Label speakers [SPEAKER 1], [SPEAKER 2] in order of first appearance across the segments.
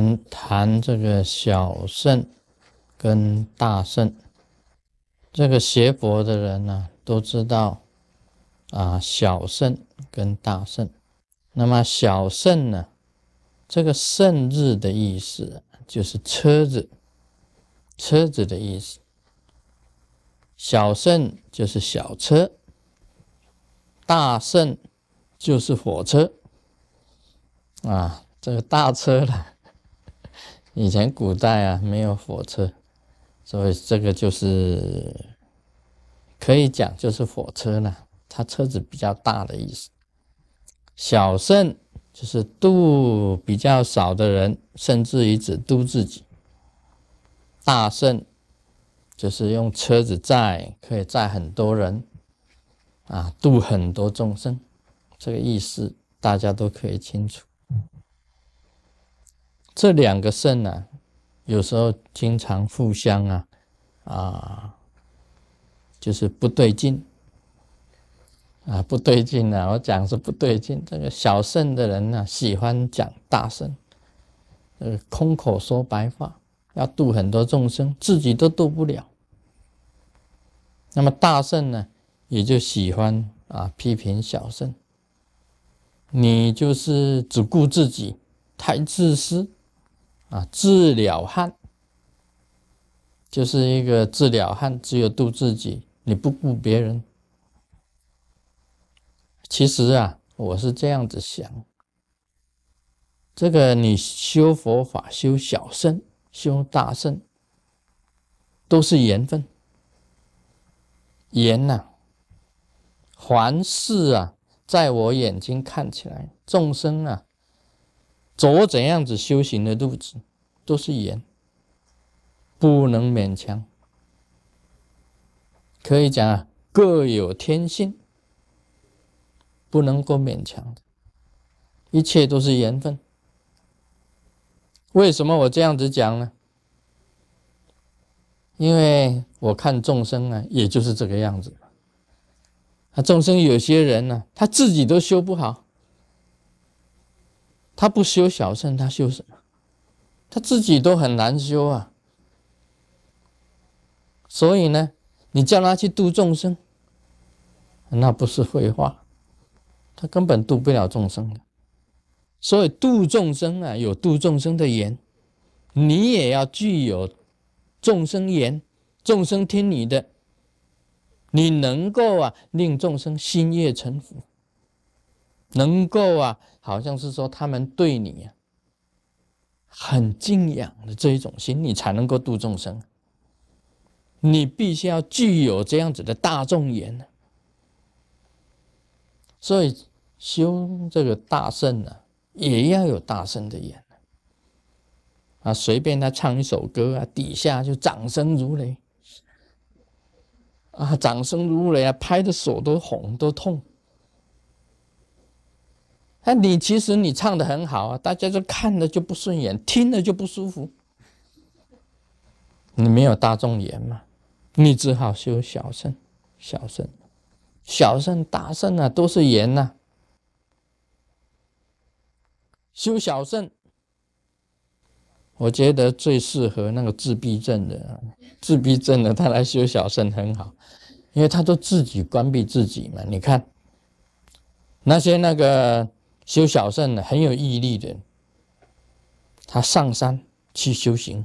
[SPEAKER 1] 们谈这个小圣跟大圣，这个学佛的人呢都知道啊，小圣跟大圣。那么小圣呢，这个圣字的意思就是车子，车子的意思。小圣就是小车，大圣就是火车啊。这个大车了，以前古代啊没有火车，所以这个就是可以讲就是火车了。它车子比较大的意思。小圣就是度比较少的人，甚至于只度自己。大圣就是用车子载，可以载很多人，啊，度很多众生。这个意思大家都可以清楚。这两个肾呢，有时候经常互相啊啊，就是不对劲啊，不对劲啊！我讲是不对劲。这个小肾的人呢，喜欢讲大圣，呃，空口说白话，要度很多众生，自己都度不了。那么大圣呢，也就喜欢啊批评小圣，你就是只顾自己，太自私。啊，自了汉就是一个自了汉，只有度自己，你不顾别人。其实啊，我是这样子想：这个你修佛法、修小圣、修大圣，都是缘分。缘呐，凡事啊，在我眼睛看起来，众生啊。走怎样子修行的路子，都是缘，不能勉强。可以讲啊，各有天性，不能够勉强的，一切都是缘分。为什么我这样子讲呢？因为我看众生啊，也就是这个样子。啊，众生有些人呢，他自己都修不好。他不修小圣，他修什么？他自己都很难修啊。所以呢，你叫他去度众生，那不是废话，他根本度不了众生的。所以度众生啊，有度众生的缘，你也要具有众生缘，众生听你的，你能够啊令众生心悦诚服。能够啊，好像是说他们对你啊很敬仰的这一种心，你才能够度众生。你必须要具有这样子的大众缘呢。所以修这个大圣呢，也要有大圣的缘啊，随便他唱一首歌啊，底下就掌声如雷啊，掌声如雷啊，拍的手都红都痛。那你其实你唱的很好啊，大家就看了就不顺眼，听了就不舒服。你没有大众缘嘛，你只好修小圣、小圣、小圣、大圣啊，都是缘呐。修小圣，我觉得最适合那个自闭症的，自闭症的他来修小圣很好，因为他都自己关闭自己嘛。你看那些那个。修小圣的很有毅力的，他上山去修行，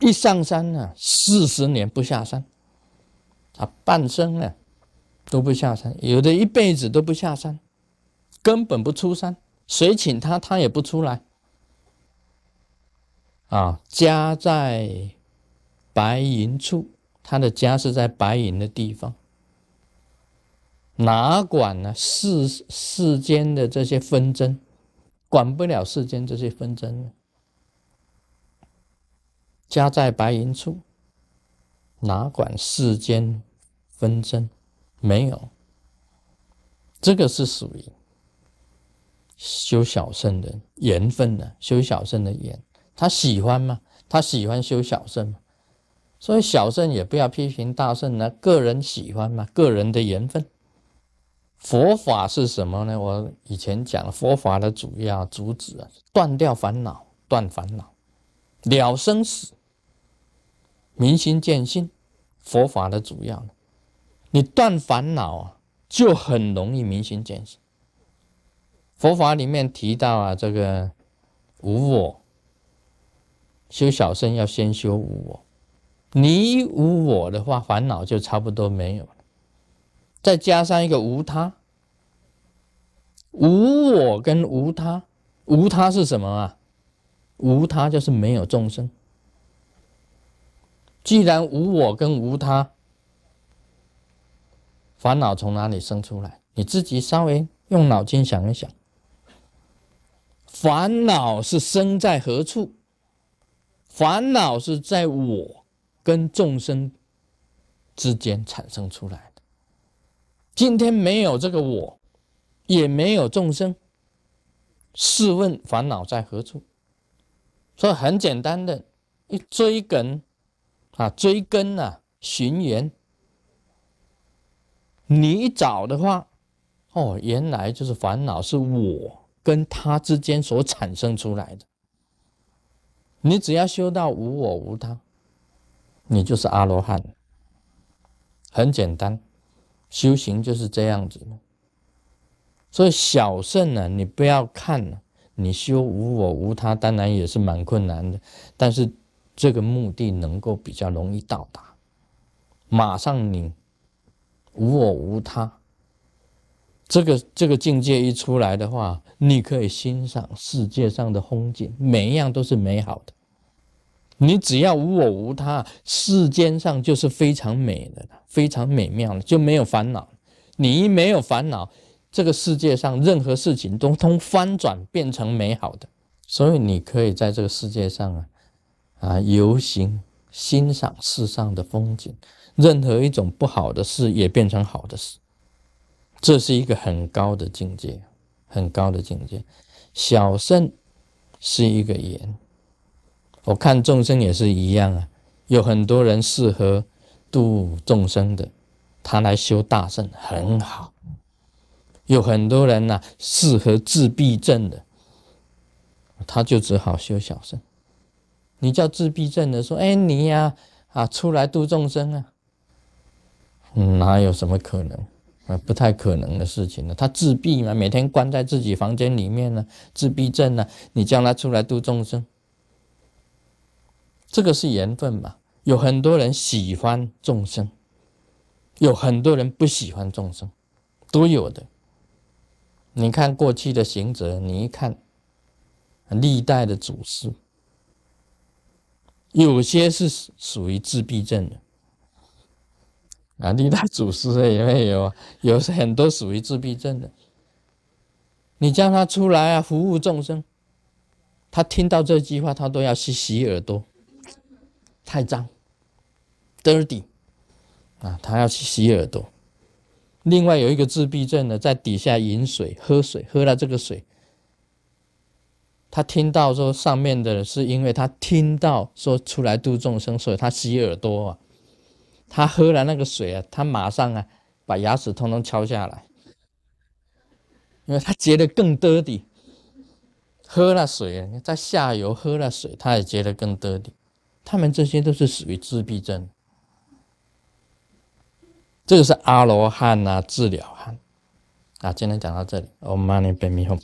[SPEAKER 1] 一上山呢，四十年不下山，他半生呢都不下山，有的一辈子都不下山，根本不出山，谁请他他也不出来。啊，家在白云处，他的家是在白云的地方。哪管呢世世间的这些纷争，管不了世间这些纷争。家在白云处，哪管世间纷争？没有，这个是属于修小圣的缘分的，修小圣的缘，他喜欢吗？他喜欢修小圣吗？所以小圣也不要批评大圣呢，个人喜欢嘛，个人的缘分。佛法是什么呢？我以前讲佛法的主要主旨啊，断掉烦恼，断烦恼，了生死，明心见性，佛法的主要。你断烦恼啊，就很容易明心见性。佛法里面提到啊，这个无我，修小圣要先修无我。你无我的话，烦恼就差不多没有了。再加上一个无他，无我跟无他，无他是什么啊？无他就是没有众生。既然无我跟无他，烦恼从哪里生出来？你自己稍微用脑筋想一想，烦恼是生在何处？烦恼是在我跟众生之间产生出来。今天没有这个我，也没有众生，试问烦恼在何处？所以很简单的，一追根啊，追根啊，寻源。你一找的话，哦，原来就是烦恼是我跟他之间所产生出来的。你只要修到无我无他，你就是阿罗汉。很简单，修行就是这样子的。所以小圣呢，你不要看，你修无我无他，当然也是蛮困难的，但是这个目的能够比较容易到达，马上你。无我无他，这个这个境界一出来的话，你可以欣赏世界上的风景，每一样都是美好的。你只要无我无他，世间上就是非常美的，非常美妙的，就没有烦恼。你一没有烦恼，这个世界上任何事情都通翻转，变成美好的。所以你可以在这个世界上啊啊游行，欣赏世上的风景。任何一种不好的事也变成好的事，这是一个很高的境界，很高的境界。小圣是一个言，我看众生也是一样啊。有很多人适合度众生的，他来修大圣很好；有很多人呢适合自闭症的，他就只好修小圣。你叫自闭症的说：“哎，你呀啊，出来度众生啊。”哪有什么可能啊？不太可能的事情呢。他自闭嘛，每天关在自己房间里面呢，自闭症呢。你叫他出来度众生，这个是缘分嘛。有很多人喜欢众生，有很多人不喜欢众生，都有的。你看过去的行者，你一看历代的祖师，有些是属于自闭症的。啊，历代祖师也会有，有很多属于自闭症的。你叫他出来啊，服务众生，他听到这句话，他都要去洗耳朵，太脏，dirty，啊，他要去洗耳朵。另外有一个自闭症的，在底下饮水、喝水，喝了这个水，他听到说上面的是因为他听到说出来度众生，所以他洗耳朵啊。他喝了那个水啊，他马上啊把牙齿通通敲下来，因为他觉得更 dirty。喝了水啊，在下游喝了水，他也觉得更得底。他们这些都是属于自闭症，这个是阿罗汉啊，治疗汉啊。今天讲到这里，Om Mani Padme Hum。